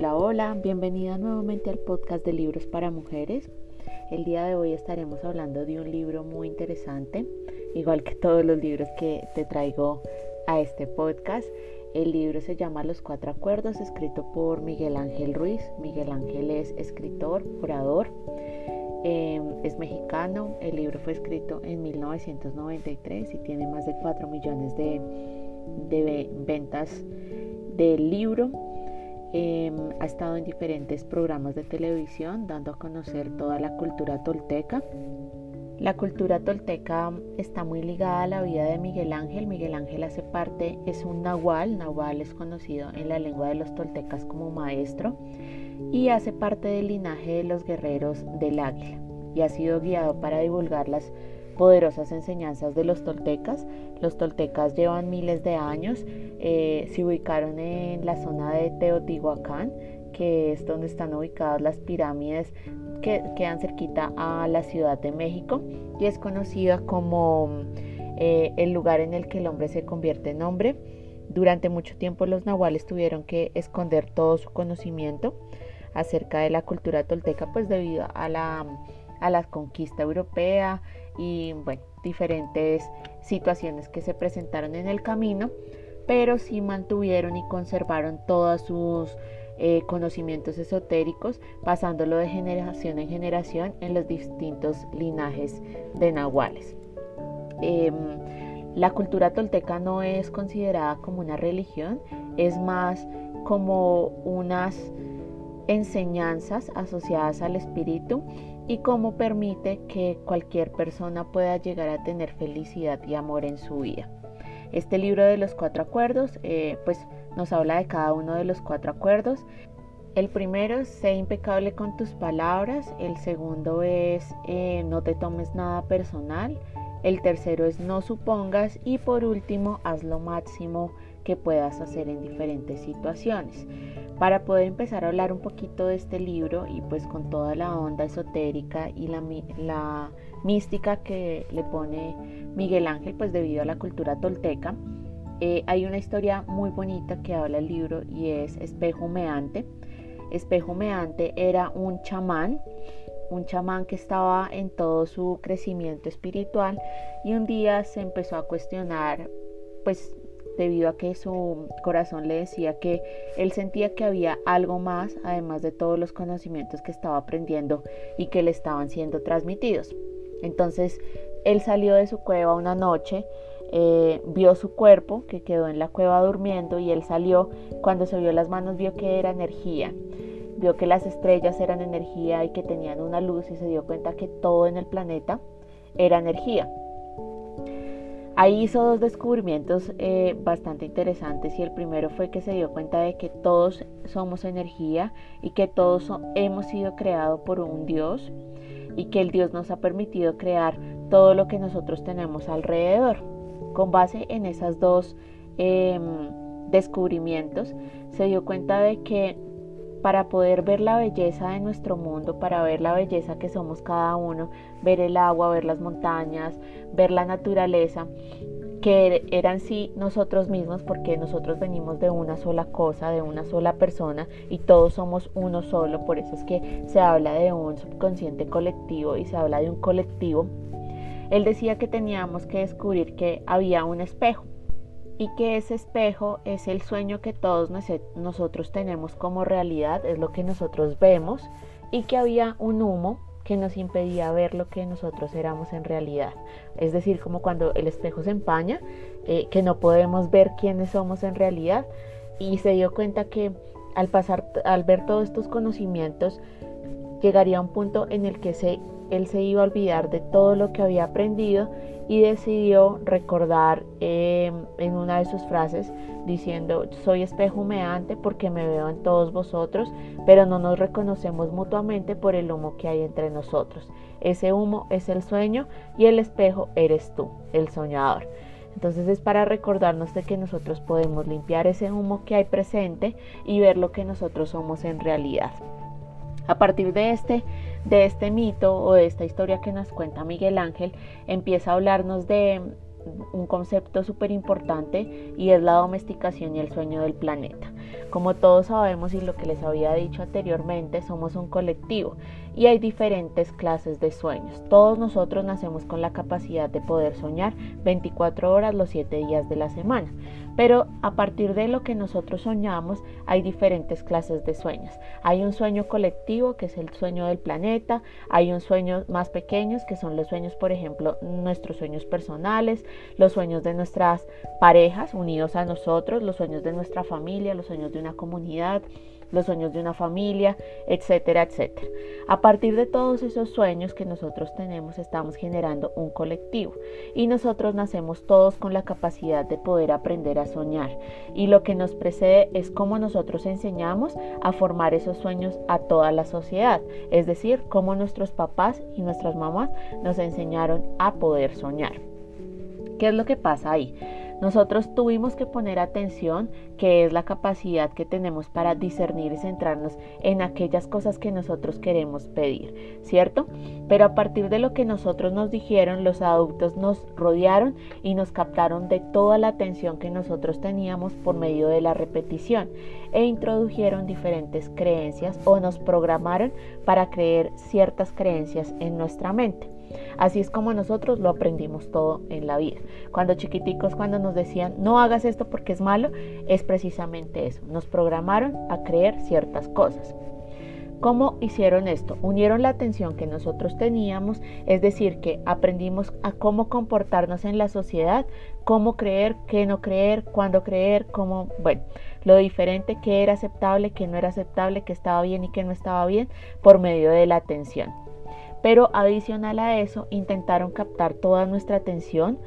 Hola, hola, bienvenida nuevamente al podcast de libros para mujeres. El día de hoy estaremos hablando de un libro muy interesante, igual que todos los libros que te traigo a este podcast. El libro se llama Los Cuatro Acuerdos, escrito por Miguel Ángel Ruiz. Miguel Ángel es escritor, orador, em, es mexicano. El libro fue escrito en 1993 y tiene más de 4 millones de, de ventas del libro. Em, ha estado en diferentes programas de televisión dando a conocer toda la cultura tolteca. La cultura tolteca está muy ligada a la vida de Miguel Ángel. Miguel Ángel hace parte, es un nahual. Nahual es conocido en la lengua de los toltecas como maestro y hace parte del linaje de los guerreros del águila y ha sido guiado para divulgar las poderosas enseñanzas de los toltecas. Los toltecas llevan miles de años, eh, se ubicaron en la zona de Teotihuacán, que es donde están ubicadas las pirámides que quedan cerquita a la Ciudad de México y es conocida como eh, el lugar en el que el hombre se convierte en hombre. Durante mucho tiempo los nahuales tuvieron que esconder todo su conocimiento acerca de la cultura tolteca, pues debido a la, a la conquista europea, y bueno, diferentes situaciones que se presentaron en el camino, pero sí mantuvieron y conservaron todos sus eh, conocimientos esotéricos, pasándolo de generación en generación en los distintos linajes de nahuales. Em, la cultura tolteca no es considerada como una religión, es más como unas enseñanzas asociadas al espíritu y cómo permite que cualquier persona pueda llegar a tener felicidad y amor en su vida. Este libro de los cuatro acuerdos, eh, pues nos habla de cada uno de los cuatro acuerdos. El primero es sé impecable con tus palabras, el segundo es eh, no te tomes nada personal, el tercero es no supongas y por último haz lo máximo que puedas hacer en diferentes situaciones. Para poder empezar a hablar un poquito de este libro y pues con toda la onda esotérica y la, la mística que le pone Miguel Ángel pues debido a la cultura tolteca, eh, hay una historia muy bonita que habla el libro y es Espejo Meante. Espejo Meante era un chamán un chamán que estaba en todo su crecimiento espiritual y un día se empezó a cuestionar pues debido a que su corazón le decía que él sentía que había algo más además de todos los conocimientos que estaba aprendiendo y que le estaban siendo transmitidos. Entonces él salió de su cueva una noche, eh, vio su cuerpo que quedó en la cueva durmiendo y él salió, cuando se vio las manos vio que era energía vio que las estrellas eran energía y que tenían una luz y se dio cuenta que todo en el planeta era energía. Ahí hizo dos descubrimientos eh, bastante interesantes y el primero fue que se dio cuenta de que todos somos energía y que todos hemos sido creados por un Dios y que el Dios nos ha permitido crear todo lo que nosotros tenemos alrededor. Con base en esos dos em, descubrimientos se dio cuenta de que para poder ver la belleza de nuestro mundo, para ver la belleza que somos cada uno, ver el agua, ver las montañas, ver la naturaleza, que eran sí nosotros mismos, porque nosotros venimos de una sola cosa, de una sola persona, y todos somos uno solo, por eso es que se habla de un subconsciente colectivo y se habla de un colectivo. Él decía que teníamos que descubrir que había un espejo y que ese espejo es el sueño que todos nosotros tenemos como realidad, es lo que nosotros vemos y que había un humo que nos impedía ver lo que nosotros éramos en realidad. Es decir, como cuando el espejo se empaña, eh, que no podemos ver quiénes somos en realidad y se dio cuenta que al pasar, al ver todos estos conocimientos, llegaría un punto en el que él se iba a olvidar de todo lo que había aprendido y decidió recordar em, en una de sus frases diciendo, soy espejo humeante porque me veo en todos vosotros, pero no nos reconocemos mutuamente por el humo que hay entre nosotros. Ese humo es el sueño y el espejo eres tú, el soñador. Entonces es para recordarnos de que nosotros podemos limpiar ese humo que hay presente y ver lo que nosotros somos en realidad. A partir de este, de este mito o de esta historia que nos cuenta Miguel Ángel, empieza a hablarnos de, un concepto súper importante y es la domesticación y el sueño del planeta. Como todos sabemos y lo que les había dicho anteriormente, somos un colectivo y hay diferentes clases de sueños. Todos nosotros nacemos con la capacidad de poder soñar 24 horas los 7 días de la semana. Pero a partir de lo que nosotros soñamos hay diferentes clases de sueños. Hay un sueño colectivo que es el sueño del planeta, hay un sueño más pequeños que son los sueños, por ejemplo, nuestros sueños personales, los sueños de nuestras parejas unidos a nosotros, los sueños de nuestra familia, los sueños de una comunidad los sueños de una familia, etcétera, etcétera. A partir de todos esos sueños que nosotros tenemos, estamos generando un colectivo y nosotros nacemos todos con la capacidad de poder aprender a soñar. Y lo que nos precede es cómo nosotros enseñamos a formar esos sueños a toda la sociedad, es decir, cómo nuestros papás y nuestras mamás nos enseñaron a poder soñar. ¿Qué es lo que pasa ahí? Nosotros tuvimos que poner atención, que es la capacidad que tenemos para discernir y centrarnos en aquellas cosas que nosotros queremos pedir, ¿cierto? Pero a partir de lo que nosotros nos dijeron, los adultos nos rodearon y nos captaron de toda la atención que nosotros teníamos por medio de la repetición e introdujeron diferentes creencias o nos programaron para creer ciertas creencias en nuestra mente. Así es como nosotros lo aprendimos todo en la vida. Cuando chiquiticos, cuando nos decían, no hagas esto porque es malo, es precisamente eso. Nos programaron a creer ciertas cosas. ¿Cómo hicieron esto? Unieron la atención que nosotros teníamos, es decir, que aprendimos a cómo comportarnos en la sociedad, cómo creer, qué no creer, cuándo creer, cómo, bueno, lo diferente que era aceptable, que no era aceptable, que estaba bien y que no estaba bien, por medio de la atención. Pero adicional a eso, intentaron captar toda nuestra atención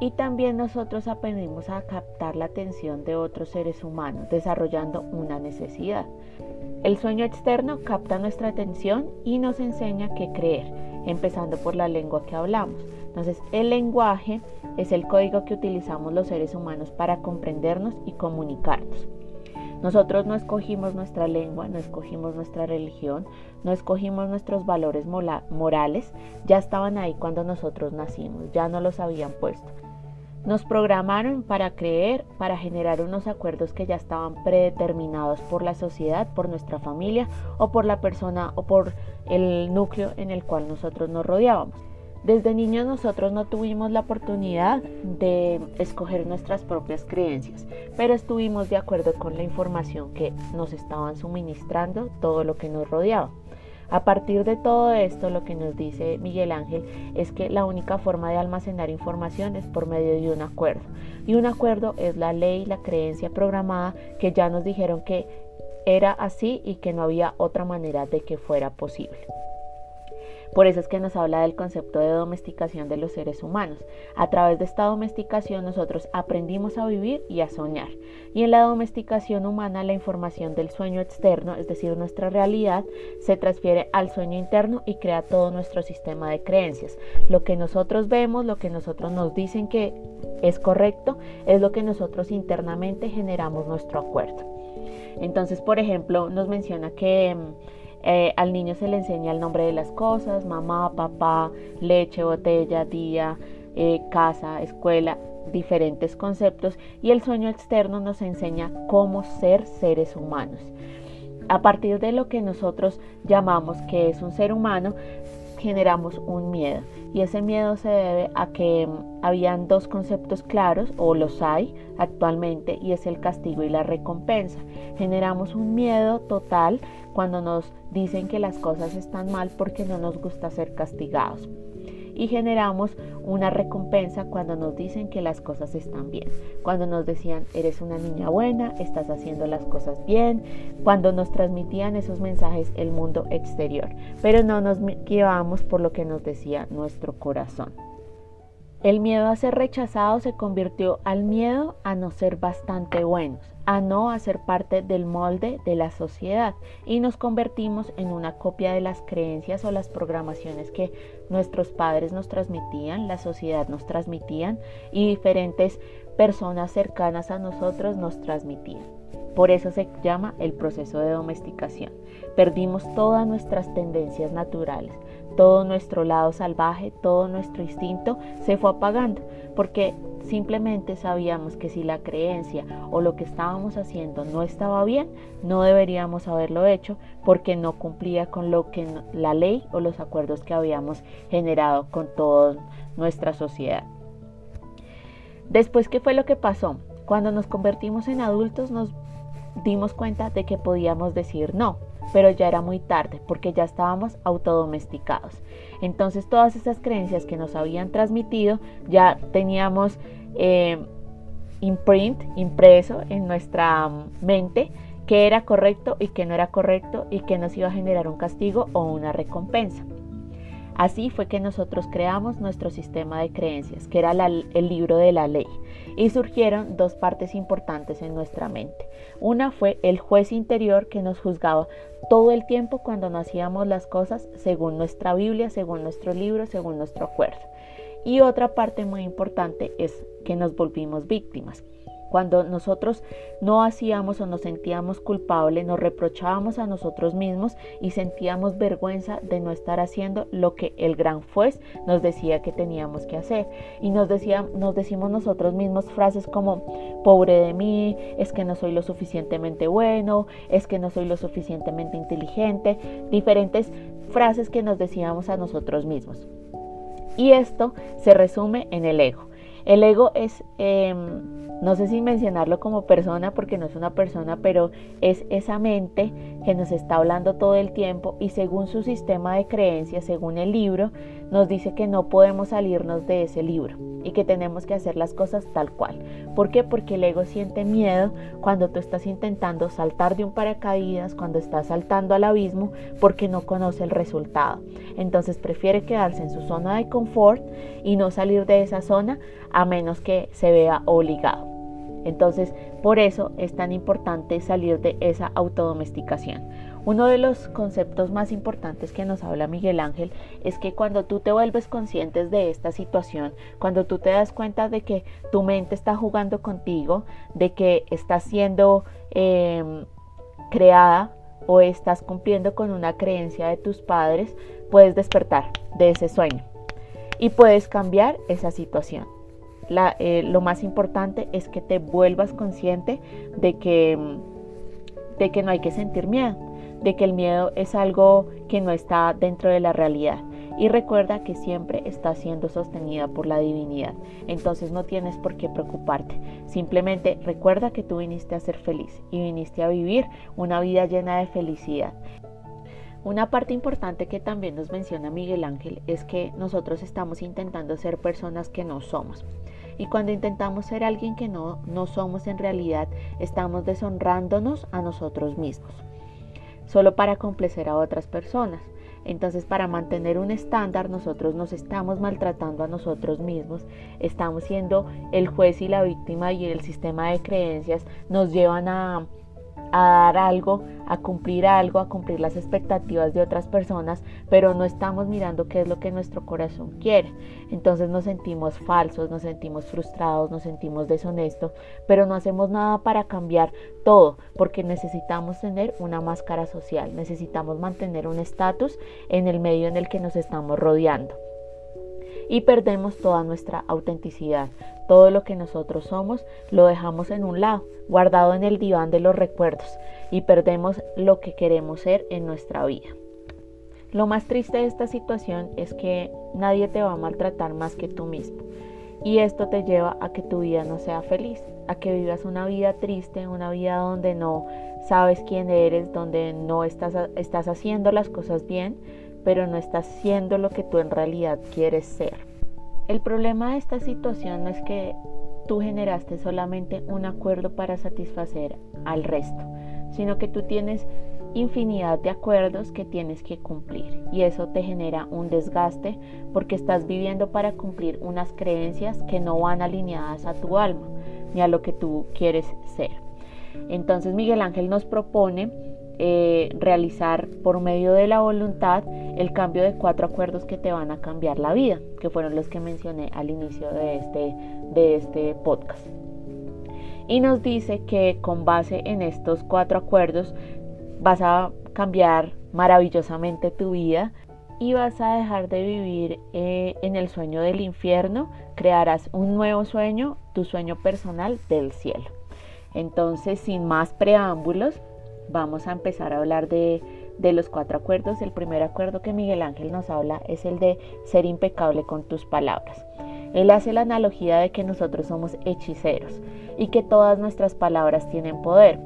y también nosotros aprendimos a captar la atención de otros seres humanos, desarrollando una necesidad. El sueño externo capta nuestra atención y nos enseña qué creer, empezando por la lengua que hablamos. Entonces, el lenguaje es el código que utilizamos los seres humanos para comprendernos y comunicarnos. Nosotros no escogimos nuestra lengua, no escogimos nuestra religión, no escogimos nuestros valores morales, ya estaban ahí cuando nosotros nacimos, ya no los habían puesto. Nos programaron para creer, para generar unos acuerdos que ya estaban predeterminados por la sociedad, por nuestra familia o por la persona o por el núcleo en el cual nosotros nos rodeábamos. Desde niños nosotros no tuvimos la oportunidad de escoger nuestras propias creencias, pero estuvimos de acuerdo con la información que nos estaban suministrando todo lo que nos rodeaba. A partir de todo esto, lo que nos dice Miguel Ángel es que la única forma de almacenar información es por medio de un acuerdo. Y un acuerdo es la ley, la creencia programada que ya nos dijeron que era así y que no había otra manera de que fuera posible. Por eso es que nos habla del concepto de domesticación de los seres humanos. A través de esta domesticación nosotros aprendimos a vivir y a soñar. Y en la domesticación humana la información del sueño externo, es decir, nuestra realidad, se transfiere al sueño interno y crea todo nuestro sistema de creencias. Lo que nosotros vemos, lo que nosotros nos dicen que es correcto, es lo que nosotros internamente generamos nuestro acuerdo. Entonces, por ejemplo, nos menciona que mm, eh, al niño se le enseña el nombre de las cosas, mamá, papá, leche, botella, día, eh, casa, escuela, diferentes conceptos y el sueño externo nos enseña cómo ser seres humanos. A partir de lo que nosotros llamamos que es un ser humano, generamos un miedo y ese miedo se debe a que mm, habían dos conceptos claros o los hay actualmente y es el castigo y la recompensa. Generamos un miedo total cuando nos dicen que las cosas están mal porque no nos gusta ser castigados. Y generamos una recompensa cuando nos dicen que las cosas están bien. Cuando nos decían, eres una niña buena, estás haciendo las cosas bien. Cuando nos transmitían esos mensajes el mundo exterior. Pero no nos guiábamos por lo que nos decía nuestro corazón. El miedo a ser rechazado se convirtió al miedo a no ser bastante buenos, a no hacer parte del molde de la sociedad y nos convertimos en una copia de las creencias o las programaciones que nuestros padres nos transmitían, la sociedad nos transmitían y diferentes personas cercanas a nosotros nos transmitían. Por eso se llama el proceso de domesticación. Perdimos todas nuestras tendencias naturales, todo nuestro lado salvaje, todo nuestro instinto se fue apagando, porque simplemente sabíamos que si la creencia o lo que estábamos haciendo no estaba bien, no deberíamos haberlo hecho porque no cumplía con lo que la ley o los acuerdos que habíamos generado con toda nuestra sociedad. Después, ¿qué fue lo que pasó? Cuando nos convertimos en adultos nos dimos cuenta de que podíamos decir no, pero ya era muy tarde porque ya estábamos autodomesticados. Entonces todas esas creencias que nos habían transmitido ya teníamos eh, imprint, impreso en nuestra mente que era correcto y que no era correcto y que nos iba a generar un castigo o una recompensa. Así fue que nosotros creamos nuestro sistema de creencias, que era el libro de la ley, y surgieron dos partes importantes en nuestra mente. Una fue el juez interior que nos juzgaba todo el tiempo cuando no hacíamos las cosas según nuestra Biblia, según nuestro libro, según nuestro acuerdo. Y otra parte muy importante es que nos volvimos víctimas. Cuando nosotros no hacíamos o nos sentíamos culpables, nos reprochábamos a nosotros mismos y sentíamos vergüenza de no estar haciendo lo que el gran juez nos decía que teníamos que hacer. Y nos, decía, nos decimos nosotros mismos frases como, pobre de mí, es que no soy lo suficientemente bueno, es que no soy lo suficientemente inteligente, diferentes frases que nos decíamos a nosotros mismos. Y esto se resume en el ego. El ego es... Em, no sé si mencionarlo como persona porque no es una persona, pero es esa mente que nos está hablando todo el tiempo y según su sistema de creencias, según el libro, nos dice que no podemos salirnos de ese libro y que tenemos que hacer las cosas tal cual. ¿Por qué? Porque el ego siente miedo cuando tú estás intentando saltar de un paracaídas, cuando estás saltando al abismo, porque no conoce el resultado. Entonces prefiere quedarse en su zona de confort y no salir de esa zona a menos que se vea obligado. Entonces, por eso es tan importante salir de esa autodomesticación. Uno de los conceptos más importantes que nos habla Miguel Ángel es que cuando tú te vuelves conscientes de esta situación, cuando tú te das cuenta de que tu mente está jugando contigo, de que estás siendo em, creada o estás cumpliendo con una creencia de tus padres, puedes despertar de ese sueño y puedes cambiar esa situación. Eh, lo más importante es que te vuelvas consciente de que, de que no hay que sentir miedo, de que el miedo es algo que no está dentro de la realidad. Y recuerda que siempre está siendo sostenida por la divinidad. Entonces no tienes por qué preocuparte. Simplemente recuerda que tú viniste a ser feliz y viniste a vivir una vida llena de felicidad. Una parte importante que también nos menciona Miguel Ángel es que nosotros estamos intentando ser personas que no somos. Y cuando intentamos ser alguien que no, no somos en realidad, estamos deshonrándonos a nosotros mismos, solo para complacer a otras personas. Entonces, para mantener un estándar, nosotros nos estamos maltratando a nosotros mismos, estamos siendo el juez y la víctima y el sistema de creencias nos llevan a a dar algo, a cumplir algo, a cumplir las expectativas de otras personas, pero no estamos mirando qué es lo que nuestro corazón quiere. Entonces nos sentimos falsos, nos sentimos frustrados, nos sentimos deshonestos, pero no hacemos nada para cambiar todo, porque necesitamos tener una máscara social, necesitamos mantener un estatus en el medio en el que nos estamos rodeando y perdemos toda nuestra autenticidad. Todo lo que nosotros somos lo dejamos en un lado, guardado en el diván de los recuerdos y perdemos lo que queremos ser en nuestra vida. Lo más triste de esta situación es que nadie te va a maltratar más que tú mismo. Y esto te lleva a que tu vida no sea feliz, a que vivas una vida triste, una vida donde no sabes quién eres, donde no estás, estás haciendo las cosas bien, pero no estás siendo lo que tú en realidad quieres ser. El problema de esta situación no es que tú generaste solamente un acuerdo para satisfacer al resto, sino que tú tienes infinidad de acuerdos que tienes que cumplir y eso te genera un desgaste porque estás viviendo para cumplir unas creencias que no van alineadas a tu alma ni a lo que tú quieres ser. Entonces Miguel Ángel nos propone eh, realizar por medio de la voluntad el cambio de cuatro acuerdos que te van a cambiar la vida, que fueron los que mencioné al inicio de este, de este podcast. Y nos dice que con base en estos cuatro acuerdos vas a cambiar maravillosamente tu vida y vas a dejar de vivir eh, en el sueño del infierno, crearás un nuevo sueño, tu sueño personal del cielo. Entonces, sin más preámbulos, vamos a empezar a hablar de, de los cuatro acuerdos. El primer acuerdo que Miguel Ángel nos habla es el de ser impecable con tus palabras. Él hace la analogía de que nosotros somos hechiceros y que todas nuestras palabras tienen poder.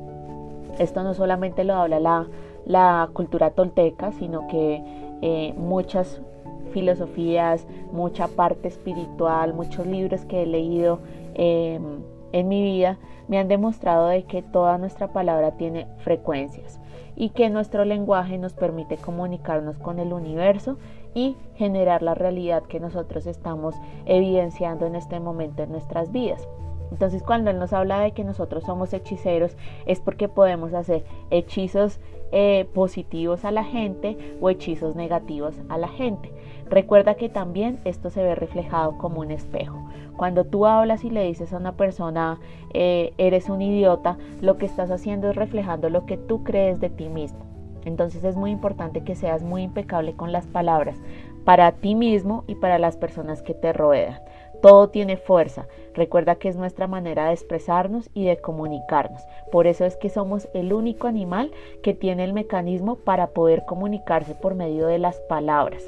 Esto no solamente lo habla la, cultura tolteca, sino que eh, muchas filosofías, mucha parte espiritual, muchos libros que he leído em, en mi vida me han demostrado de que toda nuestra palabra tiene frecuencias y que nuestro lenguaje nos permite comunicarnos con el universo y generar la realidad que nosotros estamos evidenciando en este momento en nuestras vidas. Entonces cuando Él nos habla de que nosotros somos hechiceros es porque podemos hacer hechizos eh, positivos a la gente o hechizos negativos a la gente. Recuerda que también esto se ve reflejado como un espejo. Cuando tú hablas y le dices a una persona, eh, eres un idiota, lo que estás haciendo es reflejando lo que tú crees de ti mismo. Entonces es muy importante que seas muy impecable con las palabras para ti mismo y para las personas que te rodean. Todo tiene fuerza. Recuerda que es nuestra manera de expresarnos y de comunicarnos. Por eso es que somos el único animal que tiene el mecanismo para poder comunicarse por medio de las palabras.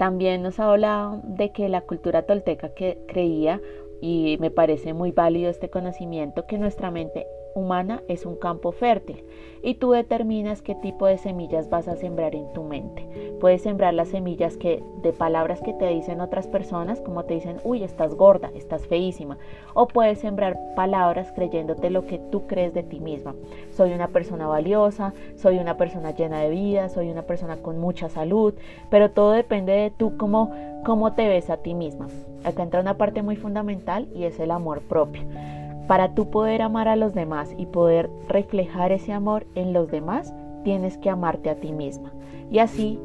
También nos habla de que la cultura tolteca que creía, y me parece muy válido este conocimiento, que nuestra mente humana es un campo fértil y tú determinas qué tipo de semillas vas a sembrar en tu mente. Puedes sembrar las semillas que de palabras que te dicen otras personas, como te dicen, "Uy, estás gorda, estás feísima", o puedes sembrar palabras creyéndote lo que tú crees de ti misma. Soy una persona valiosa, soy una persona llena de vida, soy una persona con mucha salud, pero todo depende de tú cómo cómo te ves a ti misma. Acá entra una parte muy fundamental y es el amor propio. Para tú poder amar a los demás y poder reflejar ese amor en los demás, tienes que amarte a ti misma. Y así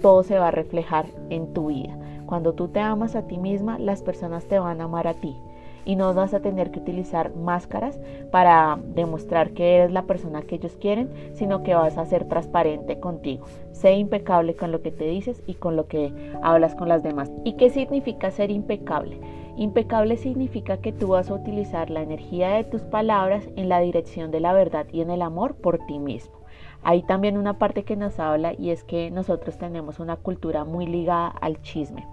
todo se va a reflejar en tu vida. Cuando tú te amas a ti misma, las personas te van a amar a ti. Y no vas a tener que utilizar máscaras para demostrar que eres la persona que ellos quieren, sino que vas a ser transparente contigo. Sé impecable con lo que te dices y con lo que hablas con las demás. ¿Y qué significa ser impecable? Impecable significa que tú vas a utilizar la energía de tus palabras en la dirección de la verdad y en el amor por ti mismo. Hay también una parte que nos habla y es que nosotros tenemos una cultura muy ligada al chisme.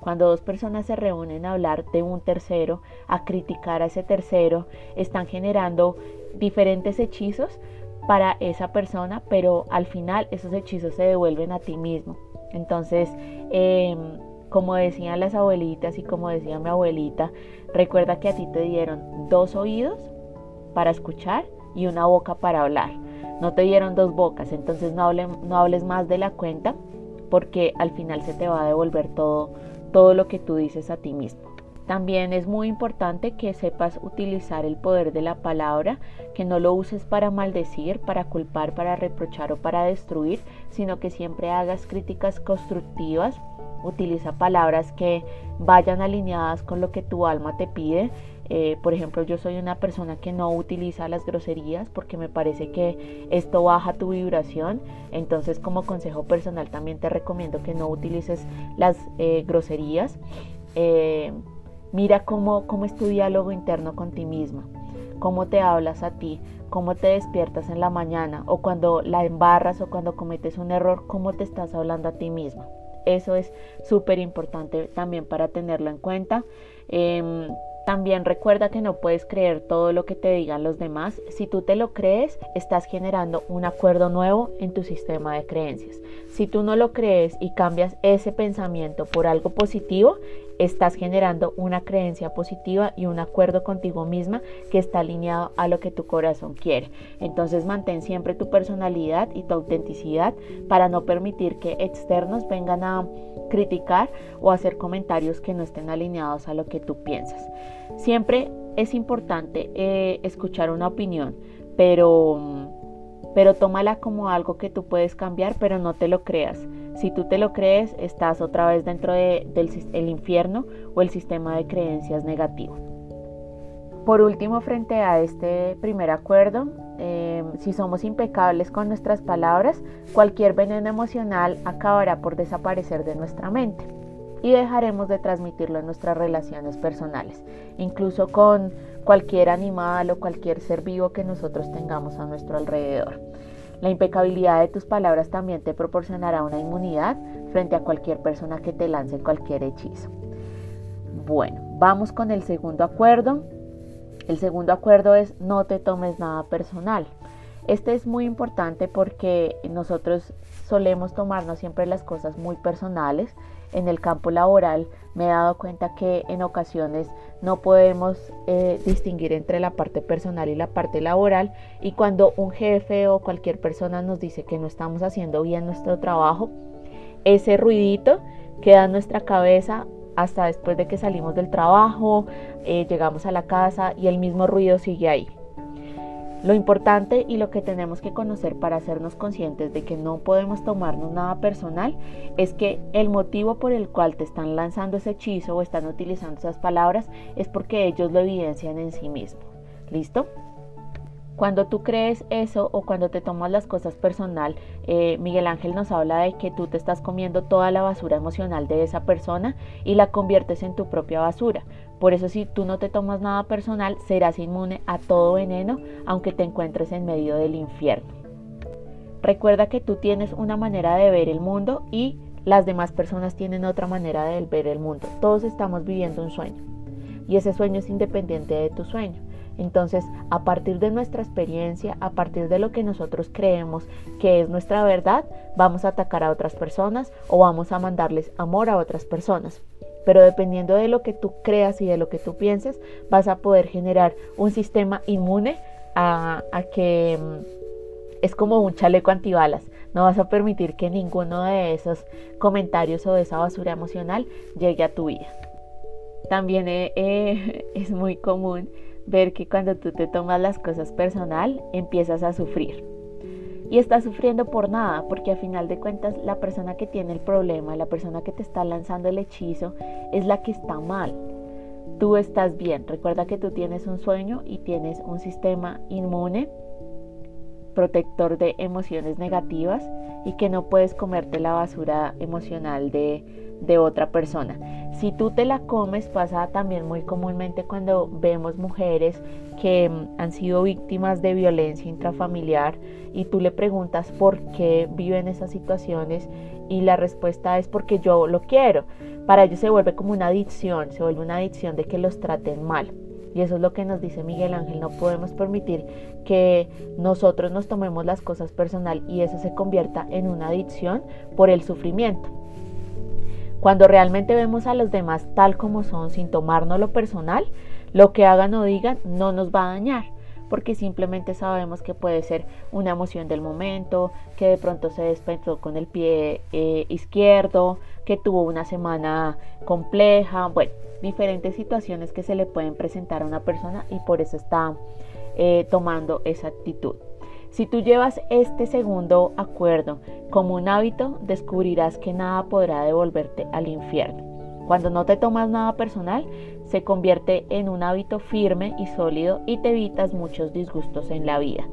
Cuando dos personas se reúnen a hablar de un tercero, a criticar a ese tercero, están generando diferentes hechizos para esa persona, pero al final esos hechizos se devuelven a ti mismo. Entonces, eh, como decían las abuelitas y como decía mi abuelita, recuerda que a ti te dieron dos oídos para escuchar y una boca para hablar. No te dieron dos bocas, entonces no, no hables más de la cuenta porque al final se te va a devolver todo, todo lo que tú dices a ti mismo. También es muy importante que sepas utilizar el poder de la palabra, que no lo uses para maldecir, para culpar, para reprochar o para destruir, sino que siempre hagas críticas constructivas utiliza palabras que vayan alineadas con lo que tu alma te pide. Eh, por ejemplo, yo soy una persona que no utiliza las groserías porque me parece que esto baja tu vibración. Entonces, como consejo personal, también te recomiendo que no utilices las eh, groserías. Eh, mira cómo, cómo es tu diálogo interno con ti misma, cómo te hablas a ti, cómo te despiertas en la mañana o cuando la embarras o cuando cometes un error, cómo te estás hablando a ti misma. Eso es súper importante también para tenerlo en cuenta. Em, también recuerda que no puedes creer todo lo que te digan los demás. Si tú te lo crees, estás generando un acuerdo nuevo en tu sistema de creencias. Si tú no lo crees y cambias ese pensamiento por algo positivo, estás generando una creencia positiva y un acuerdo contigo misma que está alineado a lo que tu corazón quiere. Entonces mantén siempre tu personalidad y tu autenticidad para no permitir que externos vengan a criticar o hacer comentarios que no estén alineados a lo que tú piensas. Siempre es importante eh, escuchar una opinión, pero, pero tómala como algo que tú puedes cambiar, pero no te lo creas. Si tú te lo crees, estás otra vez dentro del infierno o el sistema de creencias negativo. Por último, frente a este primer acuerdo, eh, si somos impecables con nuestras palabras, cualquier veneno emocional acabará por desaparecer de nuestra mente y dejaremos de transmitirlo en nuestras relaciones personales, incluso con cualquier animal o cualquier ser vivo que nosotros tengamos a nuestro alrededor. La impecabilidad de tus palabras también te proporcionará una inmunidad frente a cualquier persona que te lance cualquier hechizo. Bueno, vamos con el segundo acuerdo. El segundo acuerdo es no te tomes nada personal. Este es muy importante porque nosotros solemos tomarnos siempre las cosas muy personales en el campo laboral me he dado cuenta que en ocasiones no podemos eh, distinguir entre la parte personal y la parte laboral y cuando un jefe o cualquier persona nos dice que no estamos haciendo bien nuestro trabajo, ese ruidito queda en nuestra cabeza hasta después de que salimos del trabajo, eh, llegamos a la casa y el mismo ruido sigue ahí. Lo importante y lo que tenemos que conocer para hacernos conscientes de que no podemos tomarnos nada personal es que el motivo por el cual te están lanzando ese hechizo o están utilizando esas palabras es porque ellos lo evidencian en sí mismos. ¿Listo? Cuando tú crees eso o cuando te tomas las cosas personal, eh, Miguel Ángel nos habla de que tú te estás comiendo toda la basura emocional de esa persona y la conviertes en tu propia basura. Por eso si tú no te tomas nada personal, serás inmune a todo veneno, aunque te encuentres en medio del infierno. Recuerda que tú tienes una manera de ver el mundo y las demás personas tienen otra manera de ver el mundo. Todos estamos viviendo un sueño y ese sueño es independiente de tu sueño. Entonces, a partir de nuestra experiencia, a partir de lo que nosotros creemos que es nuestra verdad, vamos a atacar a otras personas o vamos a mandarles amor a otras personas pero dependiendo de lo que tú creas y de lo que tú pienses, vas a poder generar un sistema inmune a, que mm, es como un chaleco antibalas. No vas a permitir que ninguno de esos comentarios o de esa basura emocional llegue a tu vida. También eh, eh, es muy común ver que cuando tú te tomas las cosas personal, empiezas a sufrir y estás sufriendo por nada, porque a final de cuentas la persona que tiene el problema, la persona que te está lanzando el hechizo, es la que está mal. Tú estás bien. Recuerda que tú tienes un sueño y tienes un sistema inmune, protector de emociones negativas y que no puedes comerte la basura emocional de, de otra persona. Si tú te la comes, pasa también muy comúnmente cuando vemos mujeres que mm, han sido víctimas de violencia intrafamiliar y tú le preguntas por qué viven esas situaciones y la respuesta es porque yo lo quiero. Para ellos se vuelve como una adicción, se vuelve una adicción de que los traten mal. Y eso es lo que nos dice Miguel Ángel, no podemos permitir que nosotros nos tomemos las cosas personal y eso se convierta en una adicción por el sufrimiento. Cuando realmente vemos a los demás tal como son, sin tomarnos lo personal, lo que hagan o digan no nos va a dañar, porque simplemente sabemos que puede ser una emoción del momento, que de pronto se despensó con el pie eh, izquierdo, que tuvo una semana compleja, bueno, diferentes situaciones que se le pueden presentar a una persona y por eso está eh, tomando esa actitud. Si tú llevas este segundo acuerdo como un hábito, descubrirás que nada podrá devolverte al infierno. Cuando no te tomas nada personal, se convierte en un hábito firme y sólido y te evitas muchos disgustos en la vida.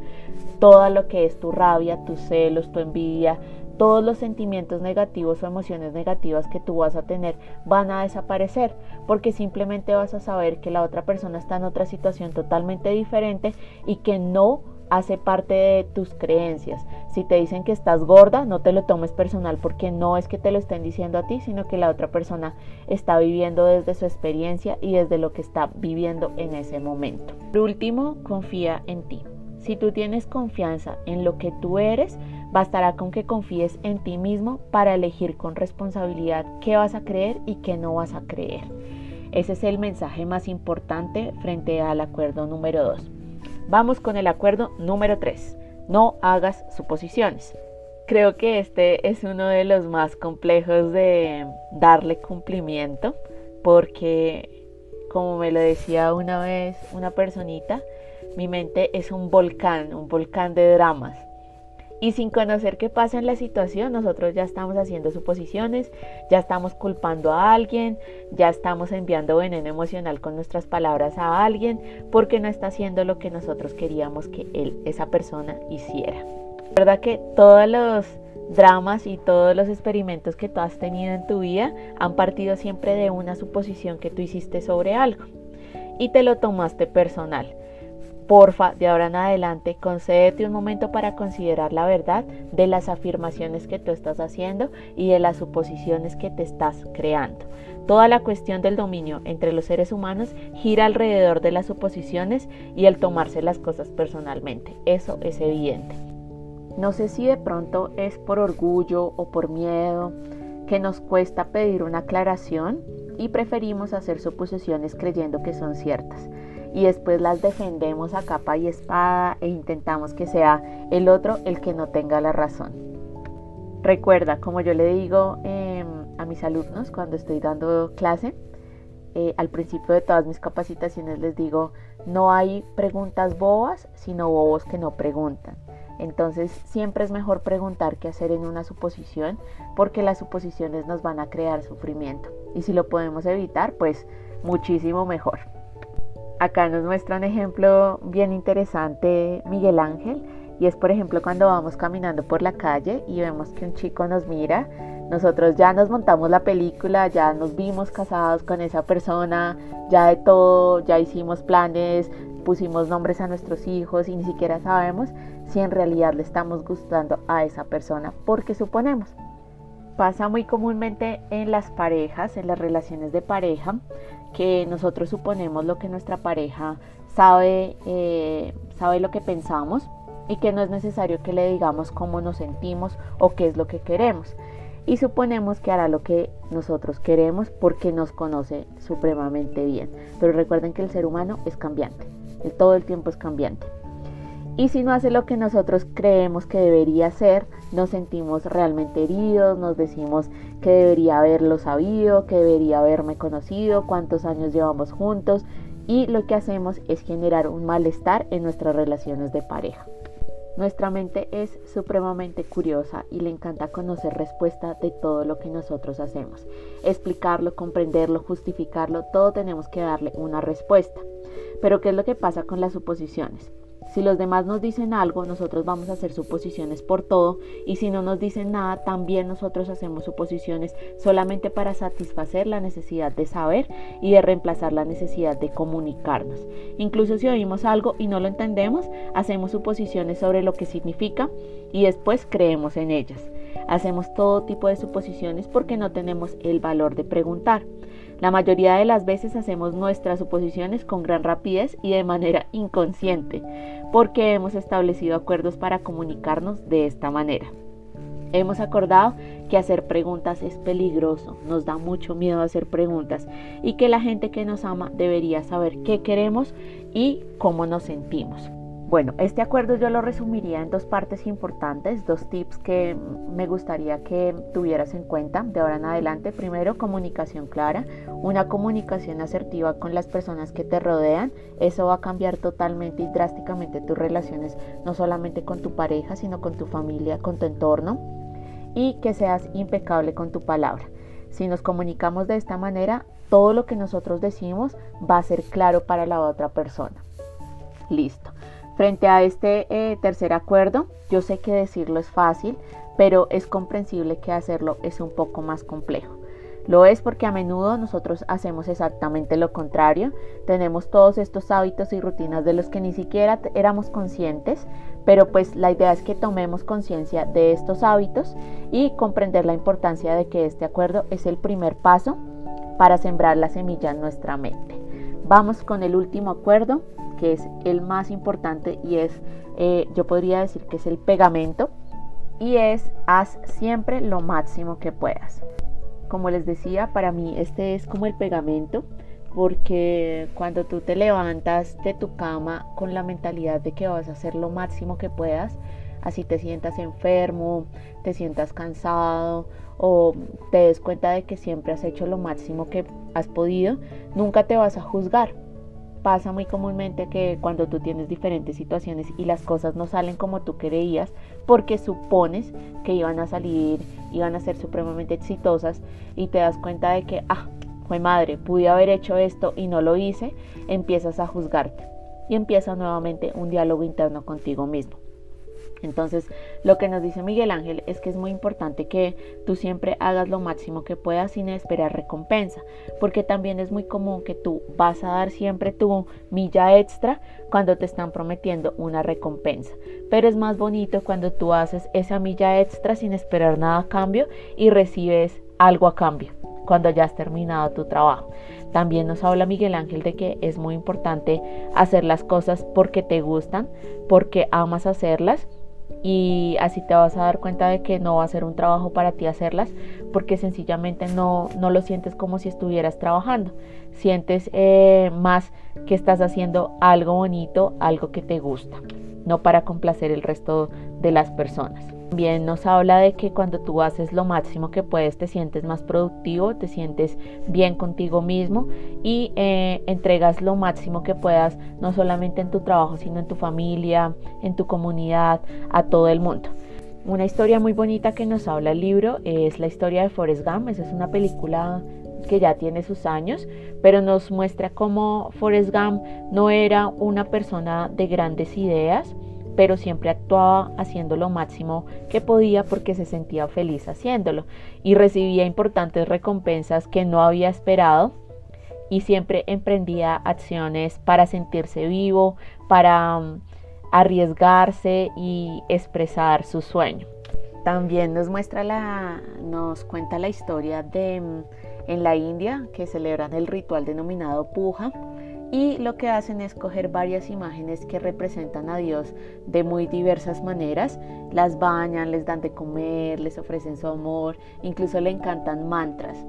Todo lo que es tu rabia, tus celos, tu envidia, todos los sentimientos negativos o emociones negativas que tú vas a tener van a desaparecer porque simplemente vas a saber que la otra persona está en otra situación totalmente diferente y que no hace parte de tus creencias. Si te dicen que estás gorda, no te lo tomes personal porque no es que te lo estén diciendo a ti, sino que la otra persona está viviendo desde su experiencia y desde lo que está viviendo en ese momento. Por último, confía en ti. Si tú tienes confianza en lo que tú eres, bastará con que confíes en ti mismo para elegir con responsabilidad qué vas a creer y qué no vas a creer. Ese es el mensaje más importante frente al acuerdo número 2. Vamos con el acuerdo número 3. No hagas suposiciones. Creo que este es uno de los más complejos de darle cumplimiento porque, como me lo decía una vez una personita, mi mente es un volcán, un volcán de dramas. Y sin conocer qué pasa en la situación, nosotros ya estamos haciendo suposiciones, ya estamos culpando a alguien, ya estamos enviando veneno emocional con nuestras palabras a alguien porque no está haciendo lo que nosotros queríamos que él, esa persona, hiciera. ¿Verdad que todos los dramas y todos los experimentos que tú has tenido en tu vida han partido siempre de una suposición que tú hiciste sobre algo y te lo tomaste personal? Porfa, de ahora en adelante, concédete un momento para considerar la verdad de las afirmaciones que tú estás haciendo y de las suposiciones que te estás creando. Toda la cuestión del dominio entre los seres humanos gira alrededor de las suposiciones y el tomarse las cosas personalmente. Eso es evidente. No sé si de pronto es por orgullo o por miedo que nos cuesta pedir una aclaración y preferimos hacer suposiciones creyendo que son ciertas y después las defendemos a capa y espada e intentamos que sea el otro el que no tenga la razón. Recuerda, como yo le digo em, a mis alumnos cuando estoy dando clase, eh, al principio de todas mis capacitaciones les digo, no hay preguntas bobas, sino bobos que no preguntan. Entonces siempre es mejor preguntar que hacer en una suposición porque las suposiciones nos van a crear sufrimiento. Y si lo podemos evitar, pues muchísimo mejor. Acá nos muestra un ejemplo bien interesante Miguel Ángel y es por ejemplo cuando vamos caminando por la calle y vemos que un chico nos mira, nosotros ya nos montamos la película, ya nos vimos casados con esa persona, ya de todo, ya hicimos planes, pusimos nombres a nuestros hijos y ni siquiera sabemos si en realidad le estamos gustando a esa persona porque suponemos. Pasa muy comúnmente en las parejas, en las relaciones de pareja, que nosotros suponemos lo que nuestra pareja sabe, eh, sabe lo que pensamos y que no es necesario que le digamos cómo nos sentimos o qué es lo que queremos. Y suponemos que hará lo que nosotros queremos porque nos conoce supremamente bien. Pero recuerden que el ser humano es cambiante, todo el tiempo es cambiante. Y si no hace lo que nosotros creemos que debería hacer, nos sentimos realmente heridos, nos decimos que debería haberlo sabido, que debería haberme conocido, cuántos años llevamos juntos y lo que hacemos es generar un malestar en nuestras relaciones de pareja. Nuestra mente es supremamente curiosa y le encanta conocer respuesta de todo lo que nosotros hacemos. Explicarlo, comprenderlo, justificarlo, todo tenemos que darle una respuesta. Pero ¿qué es lo que pasa con las suposiciones? Si los demás nos dicen algo, nosotros vamos a hacer suposiciones por todo y si no nos dicen nada, también nosotros hacemos suposiciones solamente para satisfacer la necesidad de saber y de reemplazar la necesidad de comunicarnos. Incluso si oímos algo y no lo entendemos, hacemos suposiciones sobre lo que significa y después creemos en ellas. Hacemos todo tipo de suposiciones porque no tenemos el valor de preguntar. La mayoría de las veces hacemos nuestras suposiciones con gran rapidez y de manera inconsciente, porque hemos establecido acuerdos para comunicarnos de esta manera. Hemos acordado que hacer preguntas es peligroso, nos da mucho miedo hacer preguntas y que la gente que nos ama debería saber qué queremos y cómo nos sentimos. Bueno, este acuerdo yo lo resumiría en dos partes importantes, dos tips que me gustaría que tuvieras en cuenta de ahora en adelante. Primero, comunicación clara, una comunicación asertiva con las personas que te rodean. Eso va a cambiar totalmente y drásticamente tus relaciones, no solamente con tu pareja, sino con tu familia, con tu entorno. Y que seas impecable con tu palabra. Si nos comunicamos de esta manera, todo lo que nosotros decimos va a ser claro para la otra persona. Listo. Frente a este eh, tercer acuerdo, yo sé que decirlo es fácil, pero es comprensible que hacerlo es un poco más complejo. Lo es porque a menudo nosotros hacemos exactamente lo contrario. Tenemos todos estos hábitos y rutinas de los que ni siquiera éramos conscientes, pero pues la idea es que tomemos conciencia de estos hábitos y comprender la importancia de que este acuerdo es el primer paso para sembrar la semilla en nuestra mente. Vamos con el último acuerdo que es el más importante y es, eh, yo podría decir que es el pegamento, y es haz siempre lo máximo que puedas. Como les decía, para mí este es como el pegamento, porque cuando tú te levantas de tu cama con la mentalidad de que vas a hacer lo máximo que puedas, así te sientas enfermo, te sientas cansado o te des cuenta de que siempre has hecho lo máximo que has podido, nunca te vas a juzgar pasa muy comúnmente que cuando tú tienes diferentes situaciones y las cosas no salen como tú creías, porque supones que iban a salir, iban a ser supremamente exitosas y te das cuenta de que, ah, fue madre, pude haber hecho esto y no lo hice, empiezas a juzgarte y empieza nuevamente un diálogo interno contigo mismo. Entonces, lo que nos dice Miguel Ángel es que es muy importante que tú siempre hagas lo máximo que puedas sin esperar recompensa, porque también es muy común que tú vas a dar siempre tu milla extra cuando te están prometiendo una recompensa. Pero es más bonito cuando tú haces esa milla extra sin esperar nada a cambio y recibes algo a cambio cuando ya has terminado tu trabajo. También nos habla Miguel Ángel de que es muy importante hacer las cosas porque te gustan, porque amas hacerlas y así te vas a dar cuenta de que no va a ser un trabajo para ti hacerlas porque sencillamente no, no lo sientes como si estuvieras trabajando. Sientes eh, más que estás haciendo algo bonito, algo que te gusta, no para complacer el resto de las personas. También nos habla de que cuando tú haces lo máximo que puedes te sientes más productivo, te sientes bien contigo mismo y eh, entregas lo máximo que puedas, no solamente en tu trabajo, sino en tu familia, en tu comunidad, a todo el mundo. Una historia muy bonita que nos habla el libro es la historia de Forrest Gump. Esa es una película que ya tiene sus años, pero nos muestra cómo Forrest Gump no era una persona de grandes ideas, pero siempre actuaba haciendo lo máximo que podía porque se sentía feliz haciéndolo y recibía importantes recompensas que no había esperado y siempre emprendía acciones para sentirse vivo, para mm, arriesgarse y expresar su sueño. También nos muestra la, nos cuenta la historia de mm, en la India que celebran el ritual denominado puja y lo que hacen es coger varias imágenes que representan a Dios de muy diversas maneras, las bañan, les dan de comer, les ofrecen su amor, incluso le encantan mantras.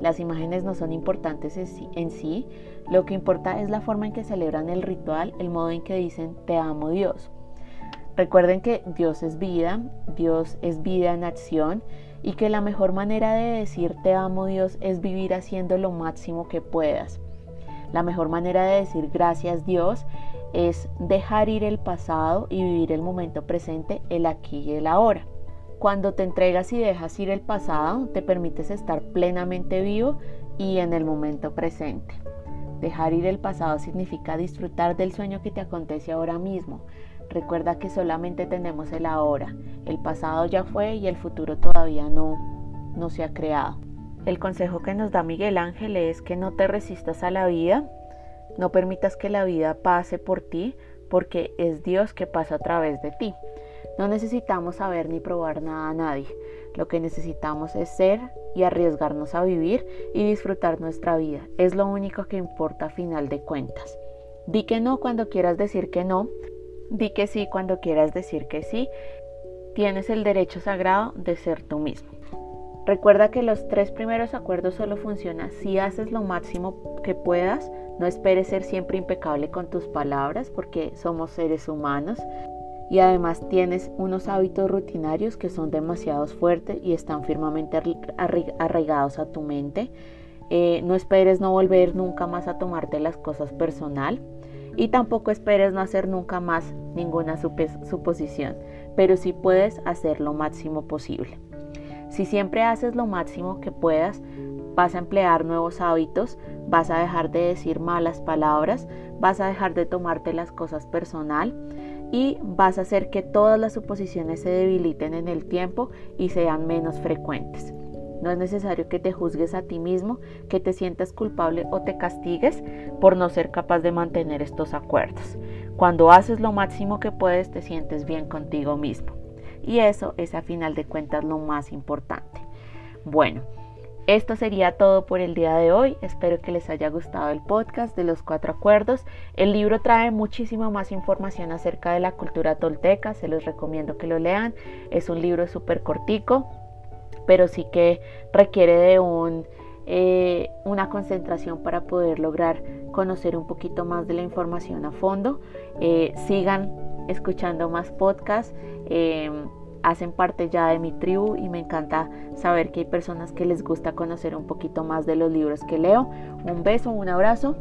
Las imágenes no son importantes en sí, lo que importa es la forma en que celebran el ritual, el modo en que dicen te amo Dios. Recuerden que Dios es vida, Dios es vida en acción y que la mejor manera de decir te amo Dios es vivir haciendo lo máximo que puedas. La mejor manera de decir gracias Dios es dejar ir el pasado y vivir el momento presente, el aquí y el ahora. Cuando te entregas y dejas ir el pasado, te permites estar plenamente vivo y en el momento presente. Dejar ir el pasado significa disfrutar del sueño que te acontece ahora mismo. Recuerda que solamente tenemos el ahora. El pasado ya fue y el futuro todavía no, no se ha creado. El consejo que nos da Miguel Ángel es que no te resistas a la vida, no permitas que la vida pase por ti, porque es Dios que pasa a través de ti. No necesitamos saber ni probar nada a nadie. Lo que necesitamos es ser y arriesgarnos a vivir y disfrutar nuestra vida. Es lo único que importa a final de cuentas. Di que no cuando quieras decir que no. Di que sí cuando quieras decir que sí. Tienes el derecho sagrado de ser tú mismo. Recuerda que los tres primeros acuerdos solo funcionan si haces lo máximo que puedas. No esperes ser siempre impecable con tus palabras porque somos seres humanos. Y además tienes unos hábitos rutinarios que son demasiado fuertes y están firmemente arraigados a tu mente. Eh, no esperes no volver nunca más a tomarte las cosas personal. Y tampoco esperes no hacer nunca más ninguna suposición. Pero sí puedes hacer lo máximo posible. Si siempre haces lo máximo que puedas, vas a emplear nuevos hábitos, vas a dejar de decir malas palabras, vas a dejar de tomarte las cosas personal y vas a hacer que todas las suposiciones se debiliten en el tiempo y sean menos frecuentes. No es necesario que te juzgues a ti mismo, que te sientas culpable o te castigues por no ser capaz de mantener estos acuerdos. Cuando haces lo máximo que puedes, te sientes bien contigo mismo. Y eso es a final de cuentas lo más importante. Bueno, esto sería todo por el día de hoy. Espero que les haya gustado el podcast de los cuatro acuerdos. El libro trae muchísima más información acerca de la cultura tolteca. Se los recomiendo que lo lean. Es un libro súper cortico, pero sí que requiere de un, eh, una concentración para poder lograr conocer un poquito más de la información a fondo. Eh, sigan escuchando más podcasts. Em, hacen parte ya de mi tribu y me encanta saber que hay personas que les gusta conocer un poquito más de los libros que leo. Un beso, un abrazo